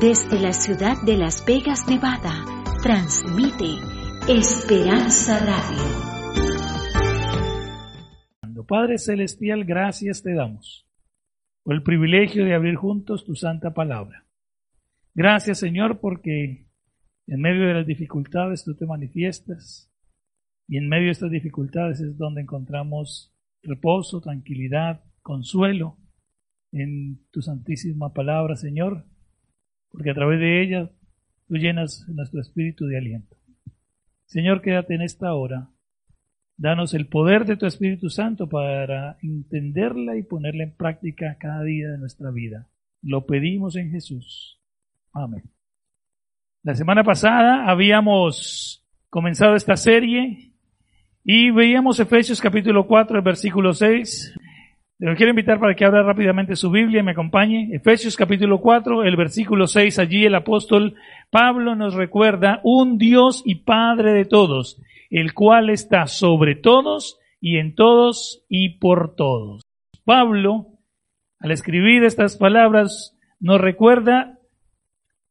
Desde la ciudad de Las Vegas, Nevada, transmite Esperanza Radio. Padre Celestial, gracias te damos por el privilegio de abrir juntos tu santa palabra. Gracias Señor porque en medio de las dificultades tú te manifiestas y en medio de estas dificultades es donde encontramos reposo, tranquilidad, consuelo en tu santísima palabra, Señor, porque a través de ella tú llenas nuestro espíritu de aliento. Señor, quédate en esta hora. Danos el poder de tu Espíritu Santo para entenderla y ponerla en práctica cada día de nuestra vida. Lo pedimos en Jesús. Amén. La semana pasada habíamos comenzado esta serie y veíamos Efesios capítulo 4, el versículo 6. Quiero invitar para que abra rápidamente su Biblia y me acompañe. Efesios capítulo 4, el versículo 6. Allí el apóstol Pablo nos recuerda un Dios y Padre de todos, el cual está sobre todos y en todos y por todos. Pablo, al escribir estas palabras, nos recuerda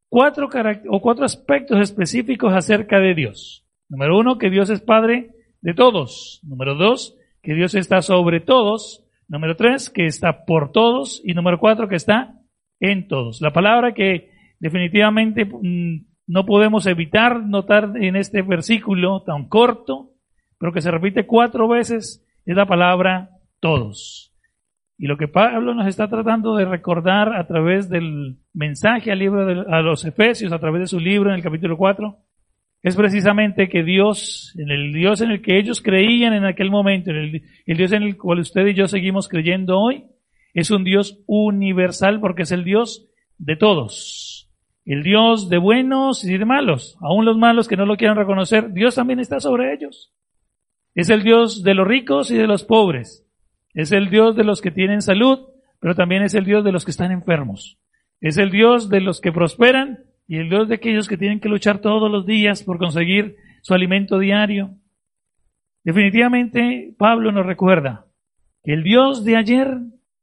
cuatro, o cuatro aspectos específicos acerca de Dios. Número uno, que Dios es Padre de todos. Número dos, que Dios está sobre todos. Número tres, que está por todos. Y número cuatro, que está en todos. La palabra que definitivamente mm, no podemos evitar notar en este versículo tan corto, pero que se repite cuatro veces, es la palabra todos. Y lo que Pablo nos está tratando de recordar a través del mensaje al libro de, a los Efesios, a través de su libro en el capítulo 4, es precisamente que Dios, en el Dios en el que ellos creían en aquel momento, en el, el, Dios en el cual usted y yo seguimos creyendo hoy, es un Dios universal porque es el Dios de todos. El Dios de buenos y de malos, aún los malos que no lo quieran reconocer, Dios también está sobre ellos. Es el Dios de los ricos y de los pobres. Es el Dios de los que tienen salud, pero también es el Dios de los que están enfermos. Es el Dios de los que prosperan y el Dios de aquellos que tienen que luchar todos los días por conseguir su alimento diario. Definitivamente Pablo nos recuerda que el Dios de ayer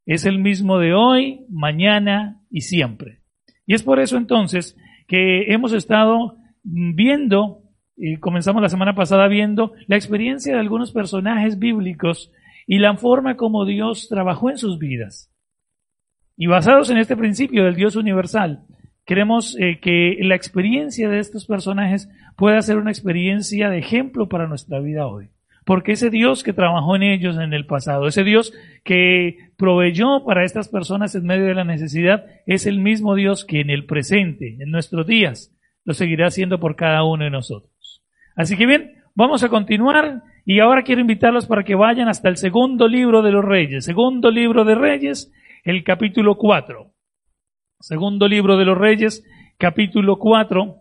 es el mismo de hoy, mañana y siempre. Y es por eso entonces que hemos estado viendo, y comenzamos la semana pasada viendo la experiencia de algunos personajes bíblicos y la forma como Dios trabajó en sus vidas. Y basados en este principio del Dios universal, Queremos eh, que la experiencia de estos personajes pueda ser una experiencia de ejemplo para nuestra vida hoy. Porque ese Dios que trabajó en ellos en el pasado, ese Dios que proveyó para estas personas en medio de la necesidad, es el mismo Dios que en el presente, en nuestros días, lo seguirá haciendo por cada uno de nosotros. Así que bien, vamos a continuar y ahora quiero invitarlos para que vayan hasta el segundo libro de los reyes, segundo libro de reyes, el capítulo 4. Segundo libro de los Reyes, capítulo 4,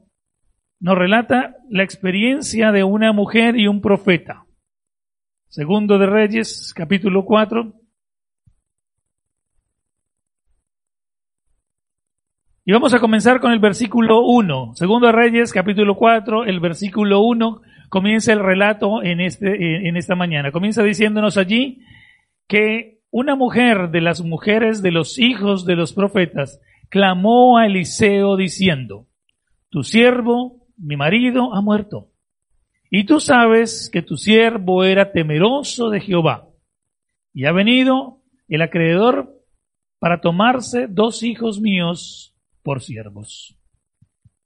nos relata la experiencia de una mujer y un profeta. Segundo de Reyes, capítulo 4. Y vamos a comenzar con el versículo 1. Segundo de Reyes, capítulo 4, el versículo 1, comienza el relato en, este, en esta mañana. Comienza diciéndonos allí que una mujer de las mujeres de los hijos de los profetas clamó a Eliseo diciendo, tu siervo, mi marido, ha muerto. Y tú sabes que tu siervo era temeroso de Jehová. Y ha venido el acreedor para tomarse dos hijos míos por siervos.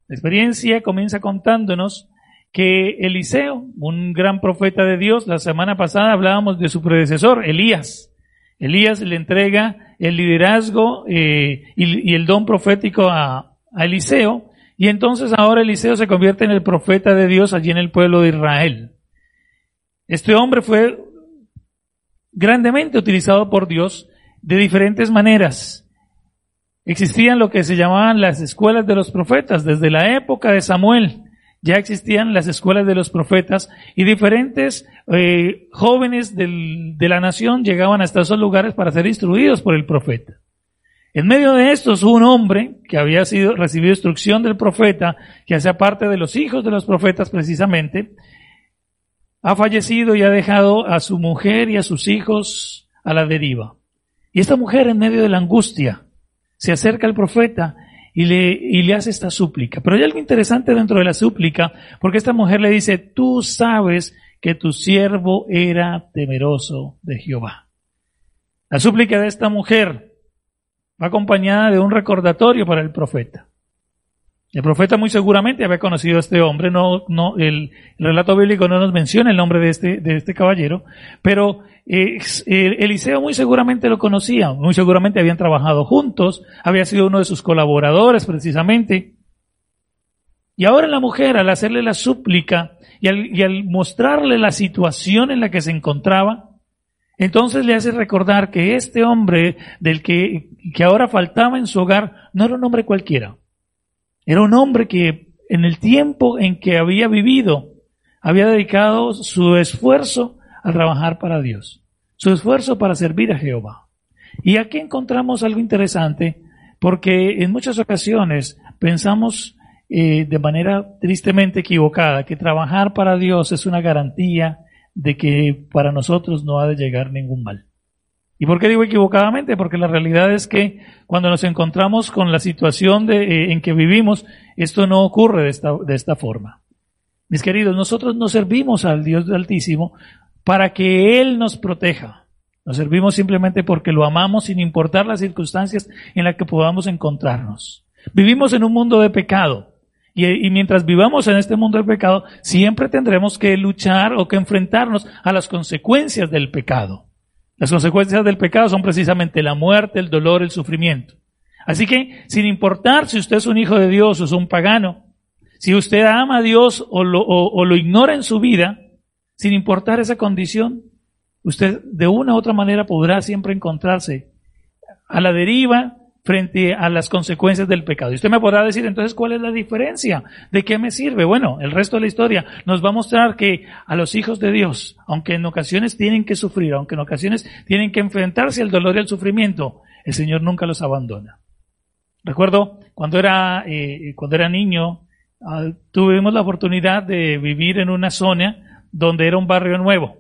La experiencia comienza contándonos que Eliseo, un gran profeta de Dios, la semana pasada hablábamos de su predecesor, Elías. Elías le entrega el liderazgo eh, y, el don profético a, a Eliseo, y entonces ahora Eliseo se convierte en el profeta de Dios allí en el pueblo de Israel. Este hombre fue grandemente utilizado por Dios de diferentes maneras. Existían lo que se llamaban las escuelas de los profetas desde la época de Samuel ya existían las escuelas de los profetas y diferentes eh, jóvenes de la nación llegaban hasta esos lugares para ser instruidos por el profeta. En medio de estos, un hombre que había sido, recibido instrucción del profeta, que hacía parte de los hijos de los profetas precisamente, ha fallecido y ha dejado a su mujer y a sus hijos a la deriva. Y esta mujer en medio de la angustia se acerca al profeta y le, y le hace esta súplica. Pero hay algo interesante dentro de la súplica, porque esta mujer le dice, tú sabes que tu siervo era temeroso de Jehová. La súplica de esta mujer va acompañada de un recordatorio para el profeta. El profeta muy seguramente había conocido a este hombre, no, no, el, relato bíblico no nos menciona el nombre de este, de este caballero, pero eh, Eliseo muy seguramente lo conocía, muy seguramente habían trabajado juntos, había sido uno de sus colaboradores precisamente. Y ahora la mujer, al hacerle la súplica y al, y al mostrarle la situación en la que se encontraba, entonces le hace recordar que este hombre del que, que ahora faltaba en su hogar no era un hombre cualquiera. Era un hombre que en el tiempo en que había vivido, había dedicado su esfuerzo a trabajar para Dios, su esfuerzo para servir a Jehová. Y aquí encontramos algo interesante, porque en muchas ocasiones pensamos eh, de manera tristemente equivocada que trabajar para Dios es una garantía de que para nosotros no ha de llegar ningún mal. ¿Y por qué digo equivocadamente? Porque la realidad es que cuando nos encontramos con la situación eh, en que vivimos, esto no ocurre de esta, forma. Mis queridos, nosotros no servimos al Dios Altísimo para que Él nos proteja. Nos servimos simplemente porque lo amamos sin importar las circunstancias en las que podamos encontrarnos. Vivimos en un mundo de pecado. Y, y, mientras vivamos en este mundo de pecado, siempre tendremos que luchar o que enfrentarnos a las consecuencias del pecado. Las consecuencias del pecado son precisamente la muerte, el dolor, el sufrimiento. Así que, sin importar si usted es un hijo de Dios o es un pagano, si usted ama a Dios o lo, o, lo ignora en su vida, sin importar esa condición, usted de una u otra manera podrá siempre encontrarse a la deriva frente a las consecuencias del pecado. Y usted me podrá decir entonces cuál es la diferencia, de qué me sirve. Bueno, el resto de la historia nos va a mostrar que a los hijos de Dios, aunque en ocasiones tienen que sufrir, aunque en ocasiones tienen que enfrentarse al dolor y al sufrimiento, el Señor nunca los abandona. Recuerdo cuando era, eh, cuando era niño, ah, tuvimos la oportunidad de vivir en una zona donde era un barrio nuevo.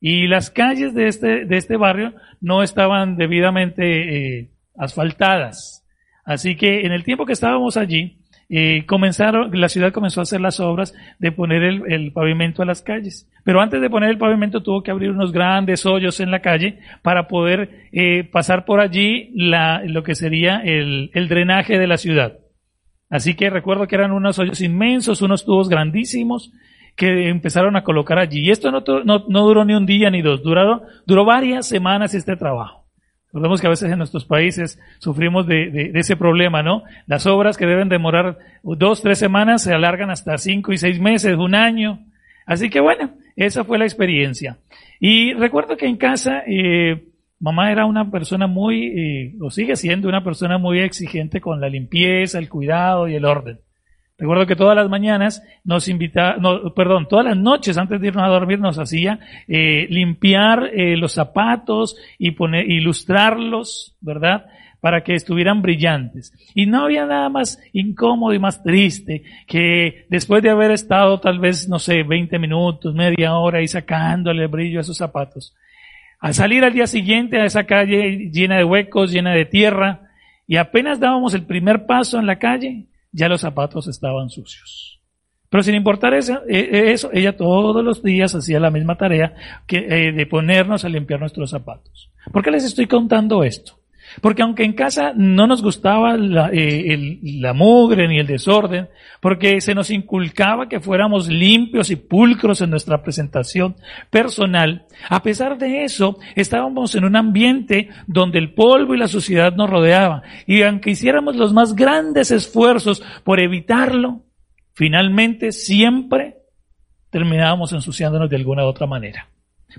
Y las calles de este, de este barrio no estaban debidamente eh, asfaltadas. Así que en el tiempo que estábamos allí, eh, comenzaron, la ciudad comenzó a hacer las obras de poner el, pavimento a las calles. Pero antes de poner el pavimento tuvo que abrir unos grandes hoyos en la calle para poder eh, pasar por allí la, lo que sería el, drenaje de la ciudad. Así que recuerdo que eran unos hoyos inmensos, unos tubos grandísimos que empezaron a colocar allí. Y esto no, no, duró ni un día ni dos, duró varias semanas este trabajo. Recordemos que a veces en nuestros países sufrimos de, de, ese problema, ¿no? Las obras que deben demorar dos, tres semanas se alargan hasta cinco y seis meses, un año. Así que bueno, esa fue la experiencia. Y recuerdo que en casa, eh, mamá era una persona muy, eh, o sigue siendo una persona muy exigente con la limpieza, el cuidado y el orden. Recuerdo que todas las mañanas nos invitaba, no, perdón, todas las noches antes de irnos a dormir nos hacía eh, limpiar eh, los zapatos y poner, ilustrarlos, ¿verdad? Para que estuvieran brillantes. Y no había nada más incómodo y más triste que después de haber estado tal vez, no sé, 20 minutos, media hora y sacándole el brillo a esos zapatos. Al salir al día siguiente a esa calle llena de huecos, llena de tierra, y apenas dábamos el primer paso en la calle, ya los zapatos estaban sucios. Pero sin importar eso, e, e, eso ella todos los días hacía la misma tarea que, eh, de ponernos a limpiar nuestros zapatos. ¿Por qué les estoy contando esto? Porque aunque en casa no nos gustaba la, eh, la, mugre ni el desorden, porque se nos inculcaba que fuéramos limpios y pulcros en nuestra presentación personal, a pesar de eso, estábamos en un ambiente donde el polvo y la suciedad nos rodeaban. Y aunque hiciéramos los más grandes esfuerzos por evitarlo, finalmente siempre terminábamos ensuciándonos de alguna u otra manera.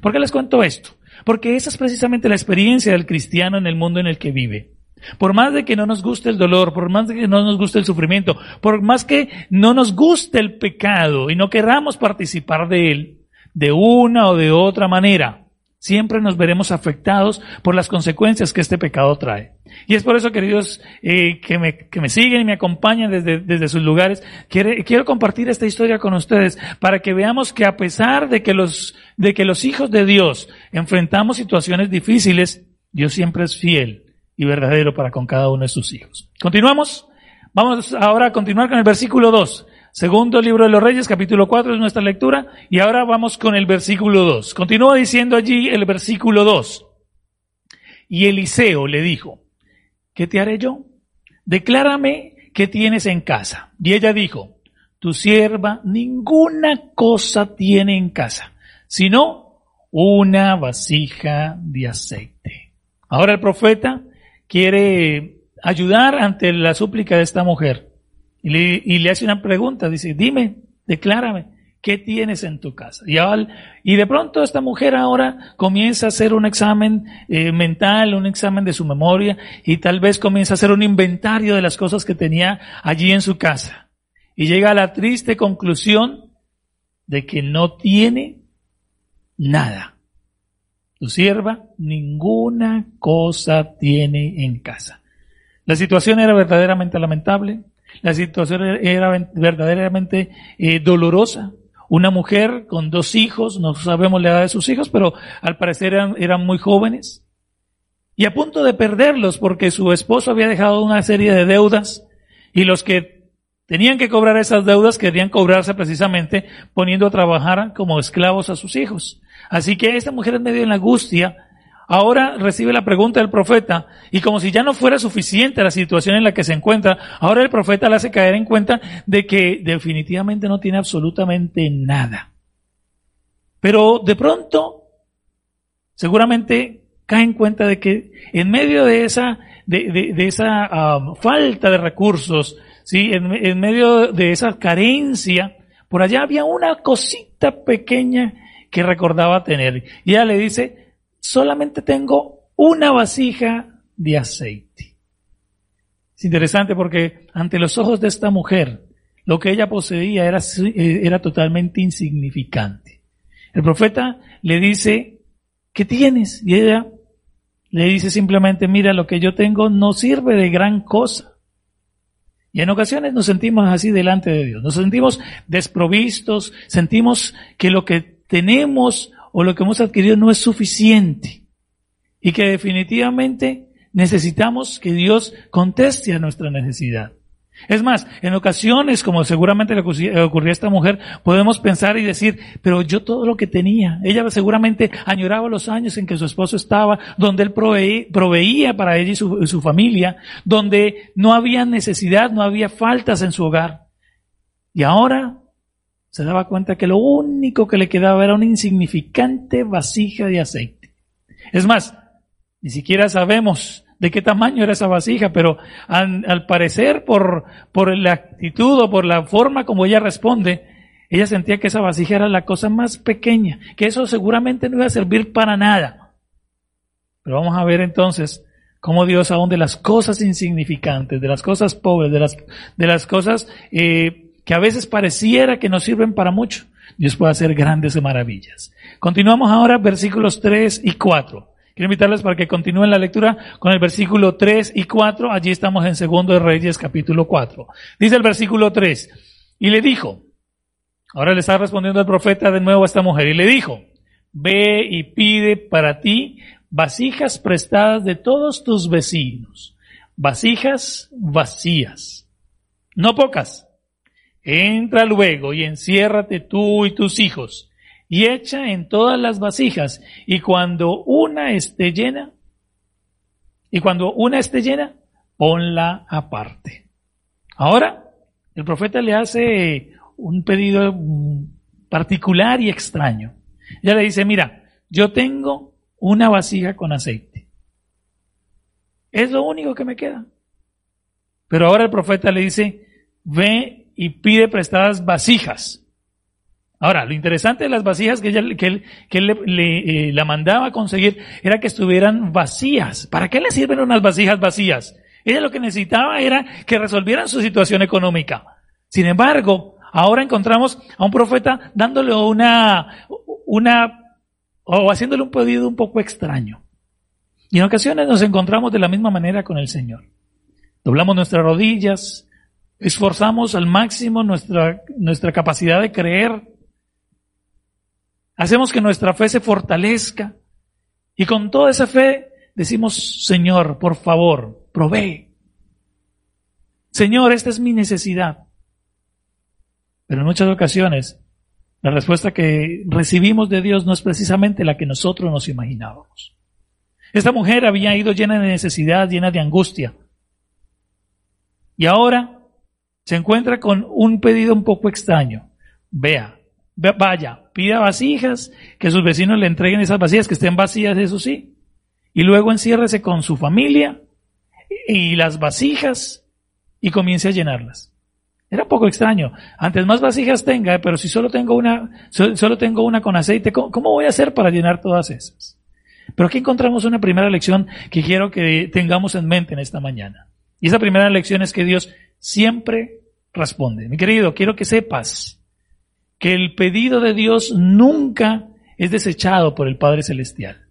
¿Por qué les cuento esto? Porque esa es precisamente la experiencia del cristiano en el mundo en el que vive. Por más de que no nos guste el dolor, por más de que no nos guste el sufrimiento, por más que no nos guste el pecado y no queramos participar de él, de una o de otra manera, siempre nos veremos afectados por las consecuencias que este pecado trae. Y es por eso, queridos, eh, que, me, que me siguen y me acompañan desde, desde sus lugares, quiero, quiero compartir esta historia con ustedes para que veamos que a pesar de que los, de que los hijos de Dios enfrentamos situaciones difíciles, Dios siempre es fiel y verdadero para con cada uno de sus hijos. Continuamos. Vamos ahora a continuar con el versículo 2. Segundo libro de los Reyes, capítulo 4 es nuestra lectura. Y ahora vamos con el versículo 2. Continúa diciendo allí el versículo 2. Y Eliseo le dijo, ¿qué te haré yo? Declárame qué tienes en casa. Y ella dijo, tu sierva ninguna cosa tiene en casa, sino una vasija de aceite. Ahora el profeta quiere ayudar ante la súplica de esta mujer y le, hace una pregunta, dice, dime, declárame, ¿qué tienes en tu casa? Y, y de pronto esta mujer ahora comienza a hacer un examen eh, mental, un examen de su memoria y tal vez comienza a hacer un inventario de las cosas que tenía allí en su casa. Y llega a la triste conclusión de que no tiene nada. Tu sierva ninguna cosa tiene en casa. La situación era verdaderamente lamentable, la situación era verdaderamente eh, dolorosa. Una mujer con dos hijos, no sabemos la edad de sus hijos, pero al parecer eran, eran muy jóvenes. Y a punto de perderlos porque su esposo había dejado una serie de deudas y los que tenían que cobrar esas deudas querían cobrarse precisamente poniendo a trabajar como esclavos a sus hijos. Así que esta mujer en medio de la angustia ahora recibe la pregunta del profeta y como si ya no fuera suficiente la situación en la que se encuentra, ahora el profeta le hace caer en cuenta de que definitivamente no tiene absolutamente nada. Pero de pronto, seguramente cae en cuenta de que en medio de esa, de, esa ah, falta de recursos, ¿sí? En, en medio de esa carencia, por allá había una cosita pequeña que recordaba tener. Y ella le dice, solamente tengo una vasija de aceite. Es interesante porque ante los ojos de esta mujer, lo que ella poseía era, era totalmente insignificante. El profeta le dice, ¿qué tienes? Y ella le dice simplemente, mira, lo que yo tengo no sirve de gran cosa. Y en ocasiones nos sentimos así delante de Dios. Nos sentimos desprovistos, sentimos que lo que tenemos o lo que hemos adquirido no es suficiente y que definitivamente necesitamos que Dios conteste a nuestra necesidad. Es más, en ocasiones, como seguramente le ocurrió a esta mujer, podemos pensar y decir, pero yo todo lo que tenía, ella seguramente añoraba los años en que su esposo estaba, donde él proveía para ella y su, su familia, donde no había necesidad, no había faltas en su hogar. Y ahora se daba cuenta que lo único que le quedaba era una insignificante vasija de aceite. Es más, ni siquiera sabemos de qué tamaño era esa vasija, pero al, parecer por, por la actitud o por la forma como ella responde, ella sentía que esa vasija era la cosa más pequeña, que eso seguramente no iba a servir para nada. Pero vamos a ver entonces cómo Dios aún de las cosas insignificantes, de las cosas pobres, de las, de las cosas eh, que a veces pareciera que no sirven para mucho, Dios puede hacer grandes maravillas. Continuamos ahora versículos 3 y 4. Quiero invitarles para que continúen la lectura con el versículo 3 y 4. Allí estamos en Segundo de Reyes capítulo 4. Dice el versículo 3. Y le dijo, ahora le está respondiendo el profeta de nuevo a esta mujer, y le dijo, ve y pide para ti vasijas prestadas de todos tus vecinos, vasijas vacías, no pocas, Entra luego y enciérrate tú y tus hijos, y echa en todas las vasijas, y cuando una esté llena, y cuando una esté llena, ponla aparte. Ahora, el profeta le hace un pedido particular y extraño. Ya le dice, mira, yo tengo una vasija con aceite. Es lo único que me queda. Pero ahora el profeta le dice, ve y pide prestadas vasijas. Ahora, lo interesante de las vasijas que, ella, que él, que le, eh, la mandaba a conseguir era que estuvieran vacías. ¿Para qué le sirven unas vasijas vacías? Ella lo que necesitaba era que resolvieran su situación económica. Sin embargo, ahora encontramos a un profeta dándole una, una, o haciéndole un pedido un poco extraño. Y en ocasiones nos encontramos de la misma manera con el Señor. Doblamos nuestras rodillas, esforzamos al máximo nuestra, nuestra capacidad de creer, hacemos que nuestra fe se fortalezca y con toda esa fe decimos, Señor, por favor, provee. Señor, esta es mi necesidad. Pero en muchas ocasiones la respuesta que recibimos de Dios no es precisamente la que nosotros nos imaginábamos. Esta mujer había ido llena de necesidad, llena de angustia. Y ahora se encuentra con un pedido un poco extraño. Vea, vaya, pida vasijas, que sus vecinos le entreguen esas vasijas, que estén vacías, eso sí. Y luego enciérrese con su familia y las vasijas y comience a llenarlas. Era un poco extraño. Antes más vasijas tenga, pero si solo tengo una, solo tengo una con aceite, ¿cómo voy a hacer para llenar todas esas? Pero aquí encontramos una primera lección que quiero que tengamos en mente en esta mañana. Y esa primera lección es que Dios siempre responde. Mi querido, quiero que sepas que el pedido de Dios nunca es desechado por el Padre Celestial.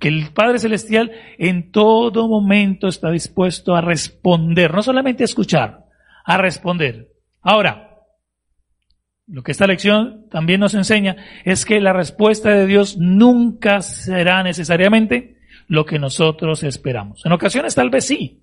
Que el Padre Celestial en todo momento está dispuesto a responder, no solamente a escuchar, a responder. Ahora, lo que esta lección también nos enseña es que la respuesta de Dios nunca será necesariamente lo que nosotros esperamos. En ocasiones tal vez sí.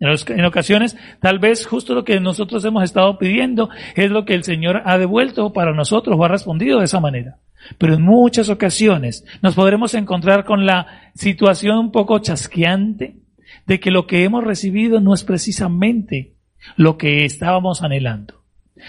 En ocasiones tal vez justo lo que nosotros hemos estado pidiendo es lo que el Señor ha devuelto para nosotros o ha respondido de esa manera. Pero en muchas ocasiones nos podremos encontrar con la situación un poco chasqueante de que lo que hemos recibido no es precisamente lo que estábamos anhelando.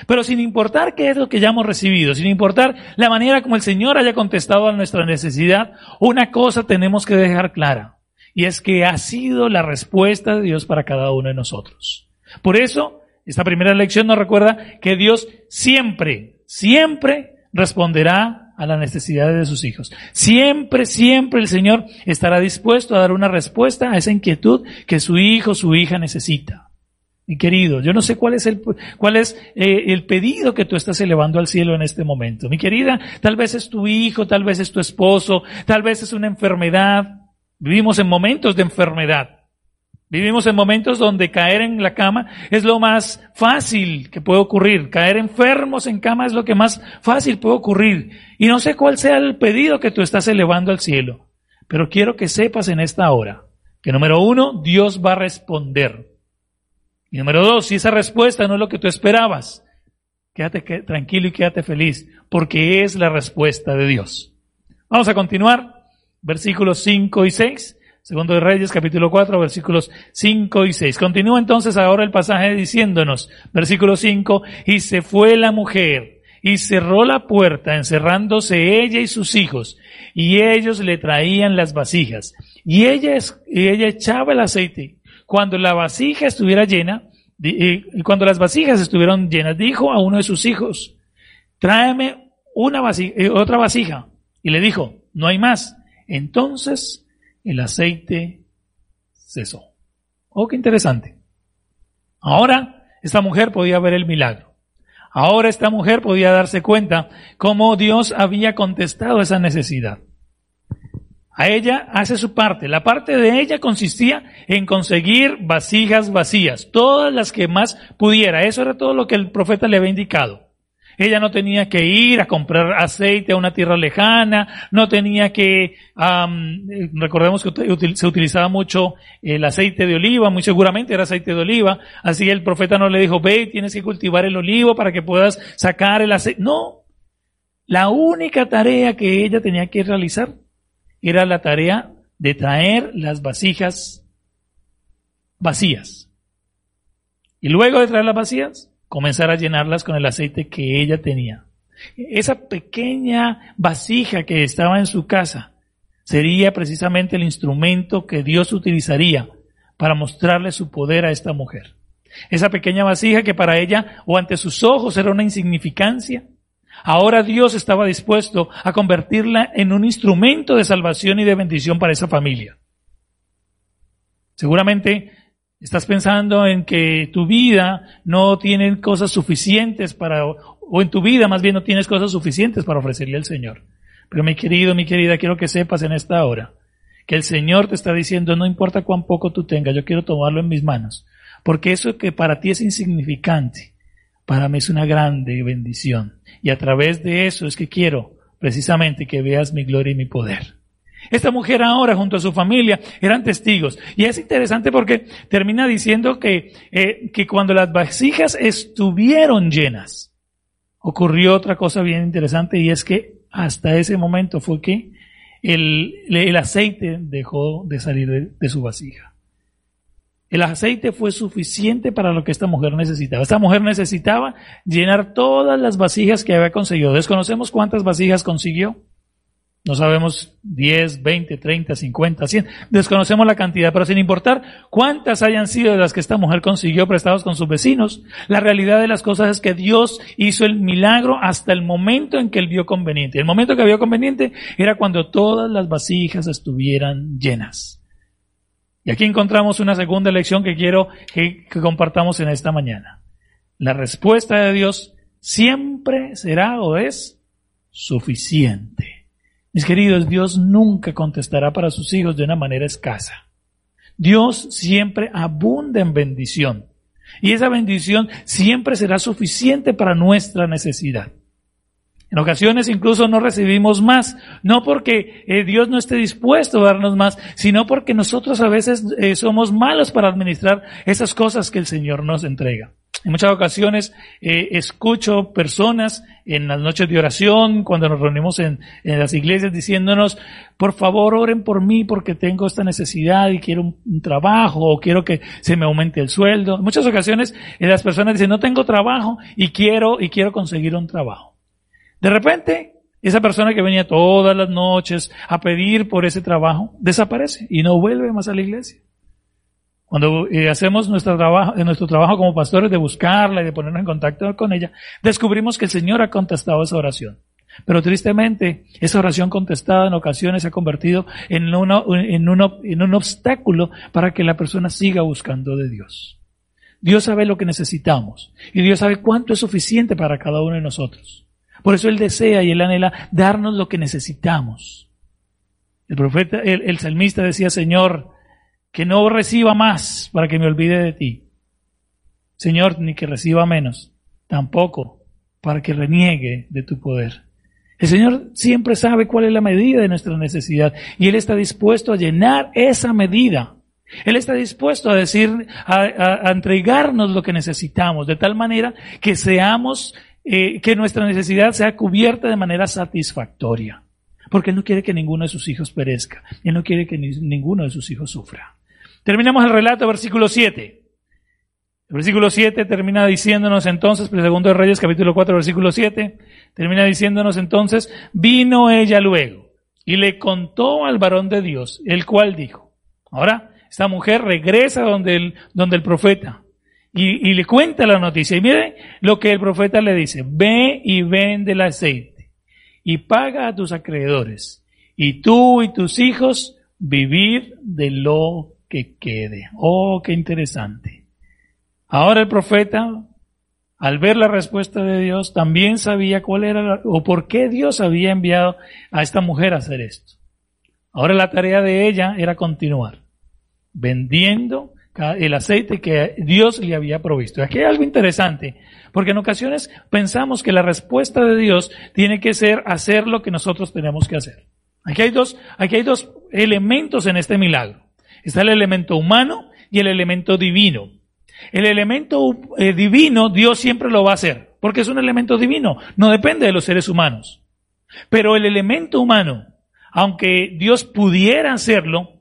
Pero sin importar qué es lo que ya hemos recibido, sin importar la manera como el Señor haya contestado a nuestra necesidad, una cosa tenemos que dejar clara, y es que ha sido la respuesta de Dios para cada uno de nosotros. Por eso, esta primera lección nos recuerda que Dios siempre, siempre responderá a las necesidades de sus hijos. Siempre, siempre el Señor estará dispuesto a dar una respuesta a esa inquietud que su hijo, su hija necesita mi querido. Yo no sé cuál es el, cuál es eh, el pedido que tú estás elevando al cielo en este momento. Mi querida, tal vez es tu hijo, tal vez es tu esposo, tal vez es una enfermedad. Vivimos en momentos de enfermedad. Vivimos en momentos donde caer en la cama es lo más fácil que puede ocurrir. Caer enfermos en cama es lo que más fácil puede ocurrir. Y no sé cuál sea el pedido que tú estás elevando al cielo. Pero quiero que sepas en esta hora que número uno, Dios va a responder. Y número dos, si esa respuesta no es lo que tú esperabas, quédate tranquilo y quédate feliz, porque es la respuesta de Dios. Vamos a continuar, versículos 5 y 6. Segundo de Reyes, capítulo 4, versículos 5 y 6. Continúa entonces ahora el pasaje diciéndonos, versículo 5, y se fue la mujer y cerró la puerta, encerrándose ella y sus hijos, y ellos le traían las vasijas, y ella, y ella echaba el aceite cuando la vasija estuviera llena, cuando las vasijas estuvieron llenas, dijo a uno de sus hijos, tráeme una vasija, eh, otra vasija. Y le dijo, no hay más. Entonces el aceite cesó. Oh, qué interesante. Ahora esta mujer podía ver el milagro. Ahora esta mujer podía darse cuenta cómo Dios había contestado esa necesidad. A ella hace su parte. La parte de ella consistía en conseguir vasijas vacías, todas las que más pudiera. Eso era todo lo que el profeta le había indicado. Ella no tenía que ir a comprar aceite a una tierra lejana, no tenía que, recordemos que se utilizaba mucho el aceite de oliva, muy seguramente era aceite de oliva, así el profeta no le dijo, ve, tienes que cultivar el olivo para que puedas sacar el aceite. No, la única tarea que ella tenía que realizar era la tarea de traer las vasijas vacías. Y luego de traer las vacías, comenzar a llenarlas con el aceite que ella tenía. Esa pequeña vasija que estaba en su casa sería precisamente el instrumento que Dios utilizaría para mostrarle su poder a esta mujer. Esa pequeña vasija que para ella o ante sus ojos era una insignificancia, Ahora Dios estaba dispuesto a convertirla en un instrumento de salvación y de bendición para esa familia. Seguramente estás pensando en que tu vida no tiene cosas suficientes para, o en tu vida más bien no tienes cosas suficientes para ofrecerle al Señor. Pero mi querido, mi querida, quiero que sepas en esta hora que el Señor te está diciendo, no importa cuán poco tú tengas, yo quiero tomarlo en mis manos. Porque eso que para ti es insignificante, para mí es una grande bendición. Y a través de eso es que quiero precisamente que veas mi gloria y mi poder. Esta mujer ahora junto a su familia eran testigos. Y es interesante porque termina diciendo que, eh, que cuando las vasijas estuvieron llenas, ocurrió otra cosa bien interesante y es que hasta ese momento fue que el, el aceite dejó de salir de, de su vasija. El aceite fue suficiente para lo que esta mujer necesitaba. Esta mujer necesitaba llenar todas las vasijas que había conseguido. Desconocemos cuántas vasijas consiguió. No sabemos 10, 20, 30, 50, 100. Desconocemos la cantidad, pero sin importar cuántas hayan sido de las que esta mujer consiguió prestados con sus vecinos, la realidad de las cosas es que Dios hizo el milagro hasta el momento en que él vio conveniente. El momento que vio conveniente era cuando todas las vasijas estuvieran llenas. Y aquí encontramos una segunda lección que quiero que, que compartamos en esta mañana. La respuesta de Dios siempre será o es suficiente. Mis queridos, Dios nunca contestará para sus hijos de una manera escasa. Dios siempre abunda en bendición. Y esa bendición siempre será suficiente para nuestra necesidad. En ocasiones incluso no recibimos más, no porque eh, Dios no esté dispuesto a darnos más, sino porque nosotros a veces eh, somos malos para administrar esas cosas que el Señor nos entrega. En muchas ocasiones eh, escucho personas en las noches de oración, cuando nos reunimos en, las iglesias, diciéndonos, por favor oren por mí porque tengo esta necesidad y quiero un, trabajo o quiero que se me aumente el sueldo. En muchas ocasiones las personas dicen, no tengo trabajo y quiero, y quiero conseguir un trabajo. De repente, esa persona que venía todas las noches a pedir por ese trabajo desaparece y no vuelve más a la iglesia. Cuando eh, hacemos nuestro trabajo, nuestro trabajo como pastores de buscarla y de ponernos en contacto con ella, descubrimos que el Señor ha contestado esa oración. Pero tristemente, esa oración contestada en ocasiones se ha convertido en un obstáculo para que la persona siga buscando de Dios. Dios sabe lo que necesitamos y Dios sabe cuánto es suficiente para cada uno de nosotros. Por eso Él desea y Él anhela darnos lo que necesitamos. El profeta, el, salmista decía, Señor, que no reciba más para que me olvide de ti. Señor, ni que reciba menos, tampoco para que reniegue de tu poder. El Señor siempre sabe cuál es la medida de nuestra necesidad y Él está dispuesto a llenar esa medida. Él está dispuesto a decir, a entregarnos lo que necesitamos, de tal manera que seamos, eh, que nuestra necesidad sea cubierta de manera satisfactoria. Porque Él no quiere que ninguno de sus hijos perezca. Él no quiere que ni, ninguno de sus hijos sufra. Terminamos el relato, versículo 7. El versículo 7 termina diciéndonos entonces, segundo de Reyes capítulo 4, versículo 7, termina diciéndonos entonces, vino ella luego y le contó al varón de Dios, el cual dijo, ahora esta mujer regresa donde el, donde el profeta y, le cuenta la noticia. Y mire lo que el profeta le dice, ve y vende el aceite y paga a tus acreedores y tú y tus hijos vivir de lo que quede. Oh, qué interesante. Ahora el profeta, al ver la respuesta de Dios, también sabía cuál era o por qué Dios había enviado a esta mujer a hacer esto. Ahora la tarea de ella era continuar vendiendo el aceite que Dios le había provisto. Aquí hay algo interesante, porque en ocasiones pensamos que la respuesta de Dios tiene que ser hacer lo que nosotros tenemos que hacer. Aquí hay dos, aquí hay dos elementos en este milagro. Está el elemento humano y el elemento divino. El elemento eh, divino Dios siempre lo va a hacer, porque es un elemento divino, no depende de los seres humanos. Pero el elemento humano, aunque Dios pudiera hacerlo,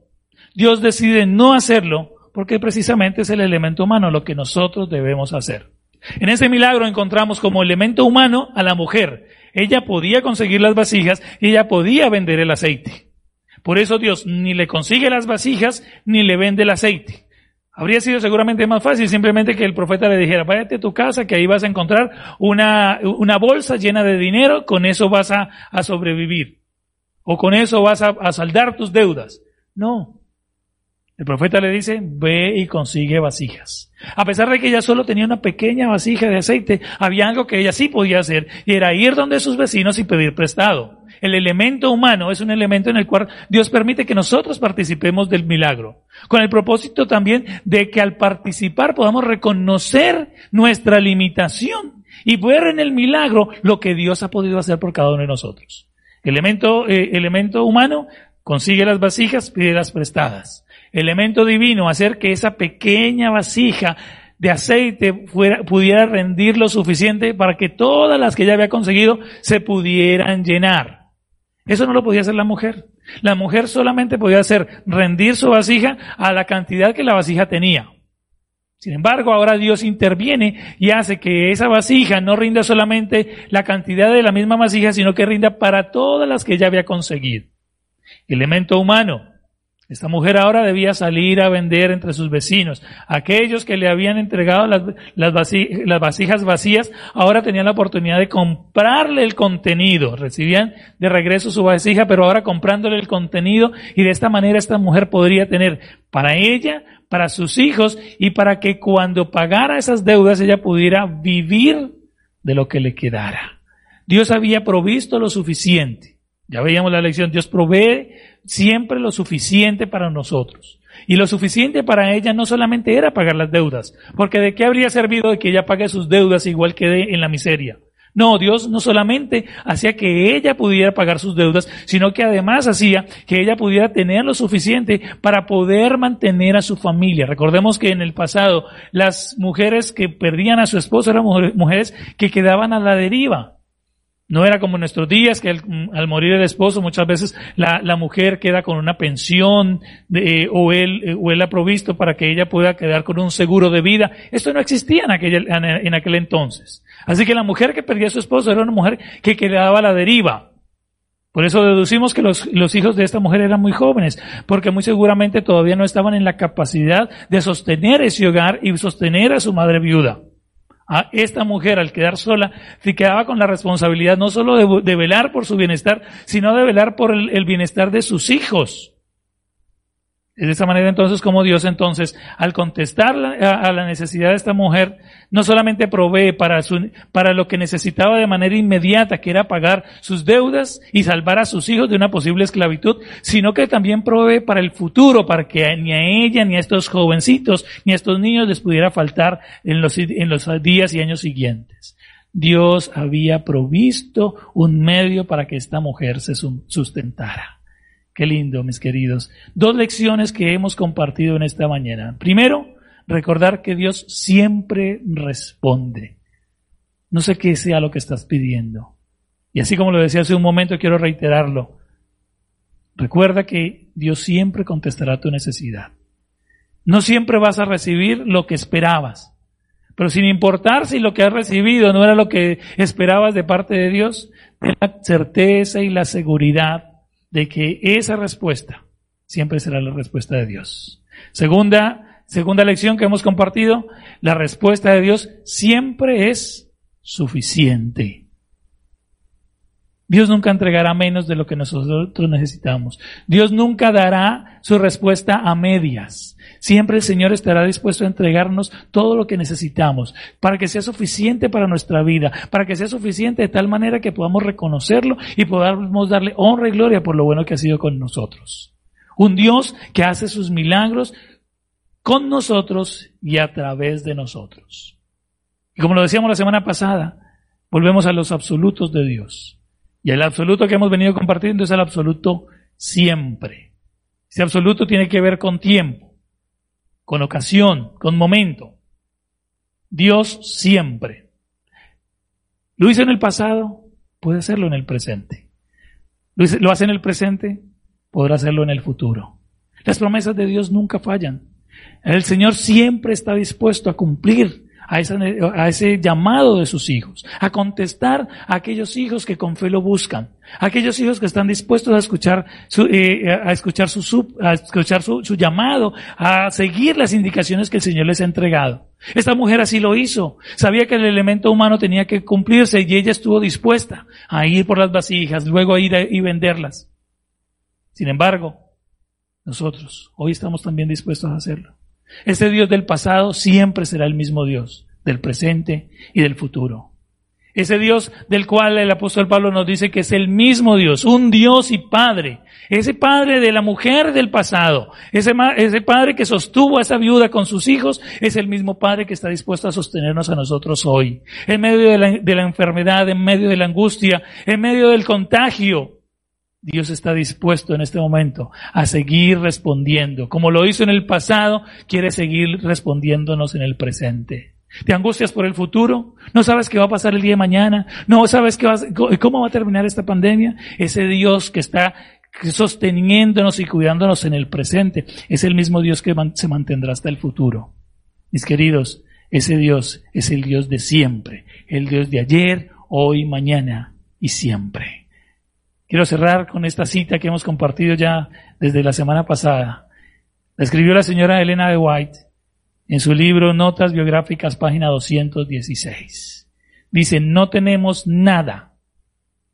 Dios decide no hacerlo porque precisamente es el elemento humano lo que nosotros debemos hacer. En este milagro encontramos como elemento humano a la mujer. Ella podía conseguir las vasijas y ella podía vender el aceite. Por eso Dios ni le consigue las vasijas ni le vende el aceite. Habría sido seguramente más fácil simplemente que el profeta le dijera, váyate a tu casa que ahí vas a encontrar una, una bolsa llena de dinero, con eso vas a, a sobrevivir. O con eso vas a, a saldar tus deudas. No. El profeta le dice, ve y consigue vasijas. A pesar de que ella solo tenía una pequeña vasija de aceite, había algo que ella sí podía hacer, y era ir donde sus vecinos y pedir prestado. El elemento humano es un elemento en el cual Dios permite que nosotros participemos del milagro, con el propósito también de que al participar podamos reconocer nuestra limitación y ver en el milagro lo que Dios ha podido hacer por cada uno de nosotros. Elemento, eh, elemento humano, consigue las vasijas, pide las prestadas. Elemento divino, hacer que esa pequeña vasija de aceite fuera, pudiera rendir lo suficiente para que todas las que ya había conseguido se pudieran llenar. Eso no lo podía hacer la mujer. La mujer solamente podía hacer rendir su vasija a la cantidad que la vasija tenía. Sin embargo, ahora Dios interviene y hace que esa vasija no rinda solamente la cantidad de la misma vasija, sino que rinda para todas las que ya había conseguido. Elemento humano. Esta mujer ahora debía salir a vender entre sus vecinos. Aquellos que le habían entregado las, vasijas vacías, ahora tenían la oportunidad de comprarle el contenido. Recibían de regreso su vasija, pero ahora comprándole el contenido y de esta manera esta mujer podría tener para ella, para sus hijos y para que cuando pagara esas deudas ella pudiera vivir de lo que le quedara. Dios había provisto lo suficiente. Ya veíamos la lección, Dios provee siempre lo suficiente para nosotros. Y lo suficiente para ella no solamente era pagar las deudas, porque de qué habría servido de que ella pague sus deudas igual quede en la miseria. No, Dios no solamente hacía que ella pudiera pagar sus deudas, sino que además hacía que ella pudiera tener lo suficiente para poder mantener a su familia. Recordemos que en el pasado las mujeres que perdían a su esposo eran mujeres que quedaban a la deriva. No era como en nuestros días que al, morir el esposo muchas veces la, la, mujer queda con una pensión de, o, él, eh, o él ha provisto para que ella pueda quedar con un seguro de vida. Esto no existía en aquel, en aquel entonces. Así que la mujer que perdía a su esposo era una mujer que quedaba a la deriva. Por eso deducimos que los, los, hijos de esta mujer eran muy jóvenes, porque muy seguramente todavía no estaban en la capacidad de sostener ese hogar y sostener a su madre viuda a esta mujer al quedar sola, se quedaba con la responsabilidad no solo de, velar por su bienestar, sino de velar por el bienestar de sus hijos. De esta manera entonces como Dios entonces, al contestar a, la necesidad de esta mujer, no solamente provee para, su, para lo que necesitaba de manera inmediata, que era pagar sus deudas y salvar a sus hijos de una posible esclavitud, sino que también provee para el futuro, para que ni a ella, ni a estos jovencitos, ni a estos niños les pudiera faltar en los, en los días y años siguientes. Dios había provisto un medio para que esta mujer se sustentara. Qué lindo, mis queridos. Dos lecciones que hemos compartido en esta mañana. Primero, recordar que Dios siempre responde. No sé qué sea lo que estás pidiendo. Y así como lo decía hace un momento, quiero reiterarlo. Recuerda que Dios siempre contestará tu necesidad. No siempre vas a recibir lo que esperabas. Pero sin importar si lo que has recibido no era lo que esperabas de parte de Dios, ten la certeza y la seguridad de que esa respuesta siempre será la respuesta de Dios. Segunda, segunda lección que hemos compartido, la respuesta de Dios siempre es suficiente. Dios nunca entregará menos de lo que nosotros necesitamos. Dios nunca dará su respuesta a medias. Siempre el Señor estará dispuesto a entregarnos todo lo que necesitamos para que sea suficiente para nuestra vida, para que sea suficiente de tal manera que podamos reconocerlo y podamos darle honra y gloria por lo bueno que ha sido con nosotros. Un Dios que hace sus milagros con nosotros y a través de nosotros. Y como lo decíamos la semana pasada, volvemos a los absolutos de Dios. Y el absoluto que hemos venido compartiendo es el absoluto siempre. Ese absoluto tiene que ver con tiempo con ocasión, con momento. Dios siempre. Lo hizo en el pasado, puede hacerlo en el presente. Lo hace en el presente, podrá hacerlo en el futuro. Las promesas de Dios nunca fallan. El Señor siempre está dispuesto a cumplir a, a, ese llamado de sus hijos, a contestar a aquellos hijos que con fe lo buscan, a aquellos hijos que están dispuestos a escuchar su, eh, a su, a escuchar su, su llamado, a seguir las indicaciones que el Señor les ha entregado. Esta mujer así lo hizo. Sabía que el elemento humano tenía que cumplirse y ella estuvo dispuesta a ir por las vasijas, luego a ir y venderlas. Sin embargo, nosotros hoy estamos también dispuestos a hacerlo. Ese Dios del pasado siempre será el mismo Dios, del presente y del futuro. Ese Dios del cual el apóstol Pablo nos dice que es el mismo Dios, un Dios y Padre. Ese Padre de la mujer del pasado, ese, Padre que sostuvo a esa viuda con sus hijos, es el mismo Padre que está dispuesto a sostenernos a nosotros hoy. En medio de la enfermedad, en medio de la angustia, en medio del contagio, Dios está dispuesto en este momento a seguir respondiendo. Como lo hizo en el pasado, quiere seguir respondiéndonos en el presente. ¿Te angustias por el futuro? ¿No sabes qué va a pasar el día de mañana? ¿No sabes qué va, cómo va a terminar esta pandemia? Ese Dios que está sosteniéndonos y cuidándonos en el presente es el mismo Dios que se mantendrá hasta el futuro. Mis queridos, ese Dios es el Dios de siempre, el Dios de ayer, hoy, mañana y siempre. Quiero cerrar con esta cita que hemos compartido ya desde la semana pasada. La escribió la señora Elena de White en su libro Notas Biográficas, página 216. Dice, no tenemos nada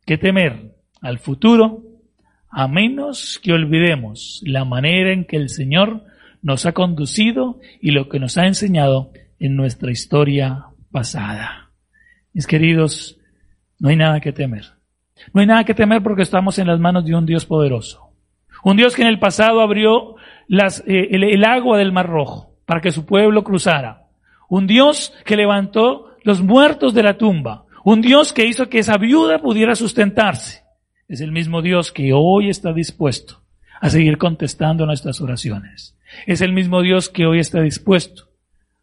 que temer al futuro a menos que olvidemos la manera en que el Señor nos ha conducido y lo que nos ha enseñado en nuestra historia pasada. Mis queridos, no hay nada que temer. No hay nada que temer porque estamos en las manos de un Dios poderoso. Un Dios que en el pasado abrió eh, el, agua del Mar Rojo para que su pueblo cruzara. Un Dios que levantó los muertos de la tumba. Un Dios que hizo que esa viuda pudiera sustentarse. Es el mismo Dios que hoy está dispuesto a seguir contestando nuestras oraciones. Es el mismo Dios que hoy está dispuesto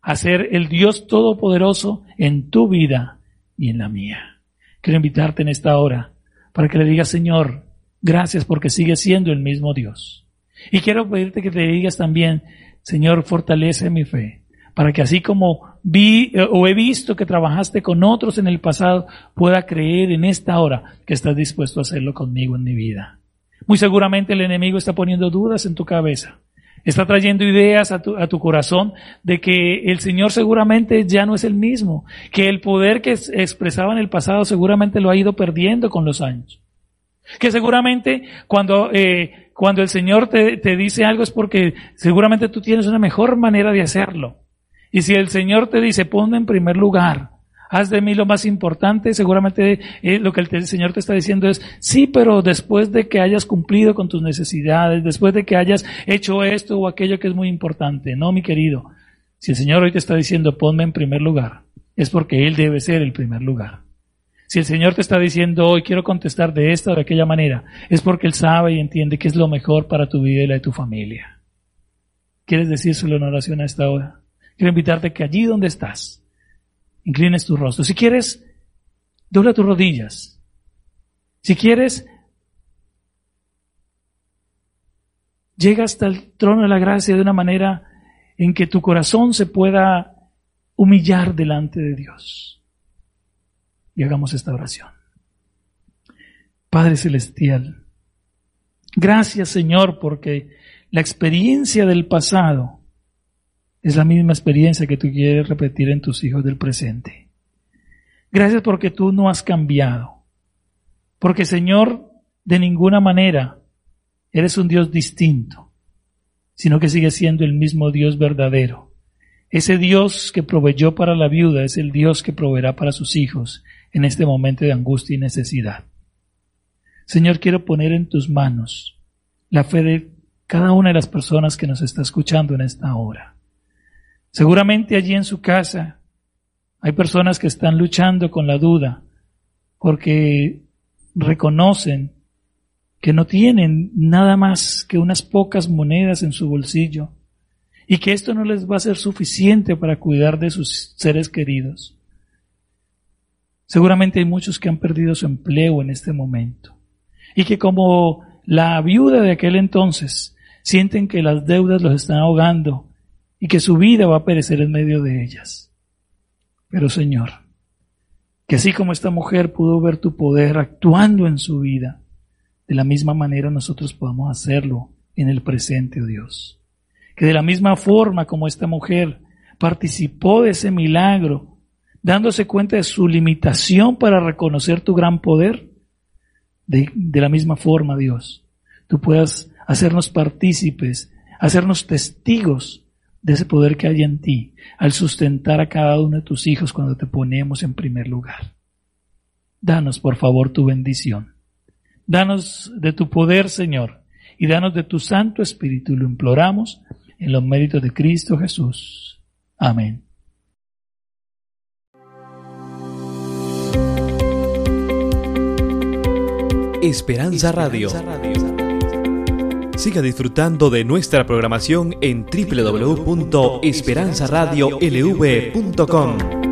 a ser el Dios todopoderoso en tu vida y en la mía. Quiero invitarte en esta hora para que le digas, Señor, gracias porque sigue siendo el mismo Dios. Y quiero pedirte que te digas también, Señor, fortalece mi fe, para que así como vi eh, o he visto que trabajaste con otros en el pasado, pueda creer en esta hora que estás dispuesto a hacerlo conmigo en mi vida. Muy seguramente el enemigo está poniendo dudas en tu cabeza. Está trayendo ideas a tu, a tu, corazón de que el Señor seguramente ya no es el mismo, que el poder que expresaba en el pasado seguramente lo ha ido perdiendo con los años. Que seguramente cuando, eh, cuando el Señor te, te dice algo es porque seguramente tú tienes una mejor manera de hacerlo. Y si el Señor te dice, ponme en primer lugar, haz de mí lo más importante, seguramente eh, lo que el, Señor te está diciendo es, sí, pero después de que hayas cumplido con tus necesidades, después de que hayas hecho esto o aquello que es muy importante. No, mi querido, si el Señor hoy te está diciendo, ponme en primer lugar, es porque Él debe ser el primer lugar. Si el Señor te está diciendo hoy quiero contestar de esta o de aquella manera, es porque Él sabe y entiende que es lo mejor para tu vida y la de tu familia. ¿Quieres decírselo en oración a esta hora? Quiero invitarte que allí donde estás, inclines tu rostro. Si quieres, dobla tus rodillas. Si quieres, llega hasta el trono de la gracia de una manera en que tu corazón se pueda humillar delante de Dios. Y hagamos esta oración. Padre Celestial, gracias Señor porque la experiencia del pasado es la misma experiencia que tú quieres repetir en tus hijos del presente. Gracias porque tú no has cambiado. Porque Señor, de ninguna manera eres un Dios distinto, sino que sigues siendo el mismo Dios verdadero. Ese Dios que proveyó para la viuda es el Dios que proveerá para sus hijos en este momento de angustia y necesidad. Señor, quiero poner en tus manos la fe de cada una de las personas que nos está escuchando en esta hora. Seguramente allí en su casa hay personas que están luchando con la duda porque reconocen que no tienen nada más que unas pocas monedas en su bolsillo y que esto no les va a ser suficiente para cuidar de sus seres queridos. Seguramente hay muchos que han perdido su empleo en este momento y que como la viuda de aquel entonces sienten que las deudas los están ahogando y que su vida va a perecer en medio de ellas. Pero Señor, que así como esta mujer pudo ver tu poder actuando en su vida, de la misma manera nosotros podamos hacerlo en el presente, oh Dios. Que de la misma forma como esta mujer participó de ese milagro, dándose cuenta de su limitación para reconocer tu gran poder, de, de la misma forma, Dios, tú puedas hacernos partícipes, hacernos testigos de ese poder que hay en ti al sustentar a cada uno de tus hijos cuando te ponemos en primer lugar. Danos, por favor, tu bendición. Danos de tu poder, Señor, y danos de tu Santo Espíritu. Lo imploramos en los méritos de Cristo Jesús. Amén. Esperanza Radio. Siga disfrutando de nuestra programación en www.esperanzaradiolv.com.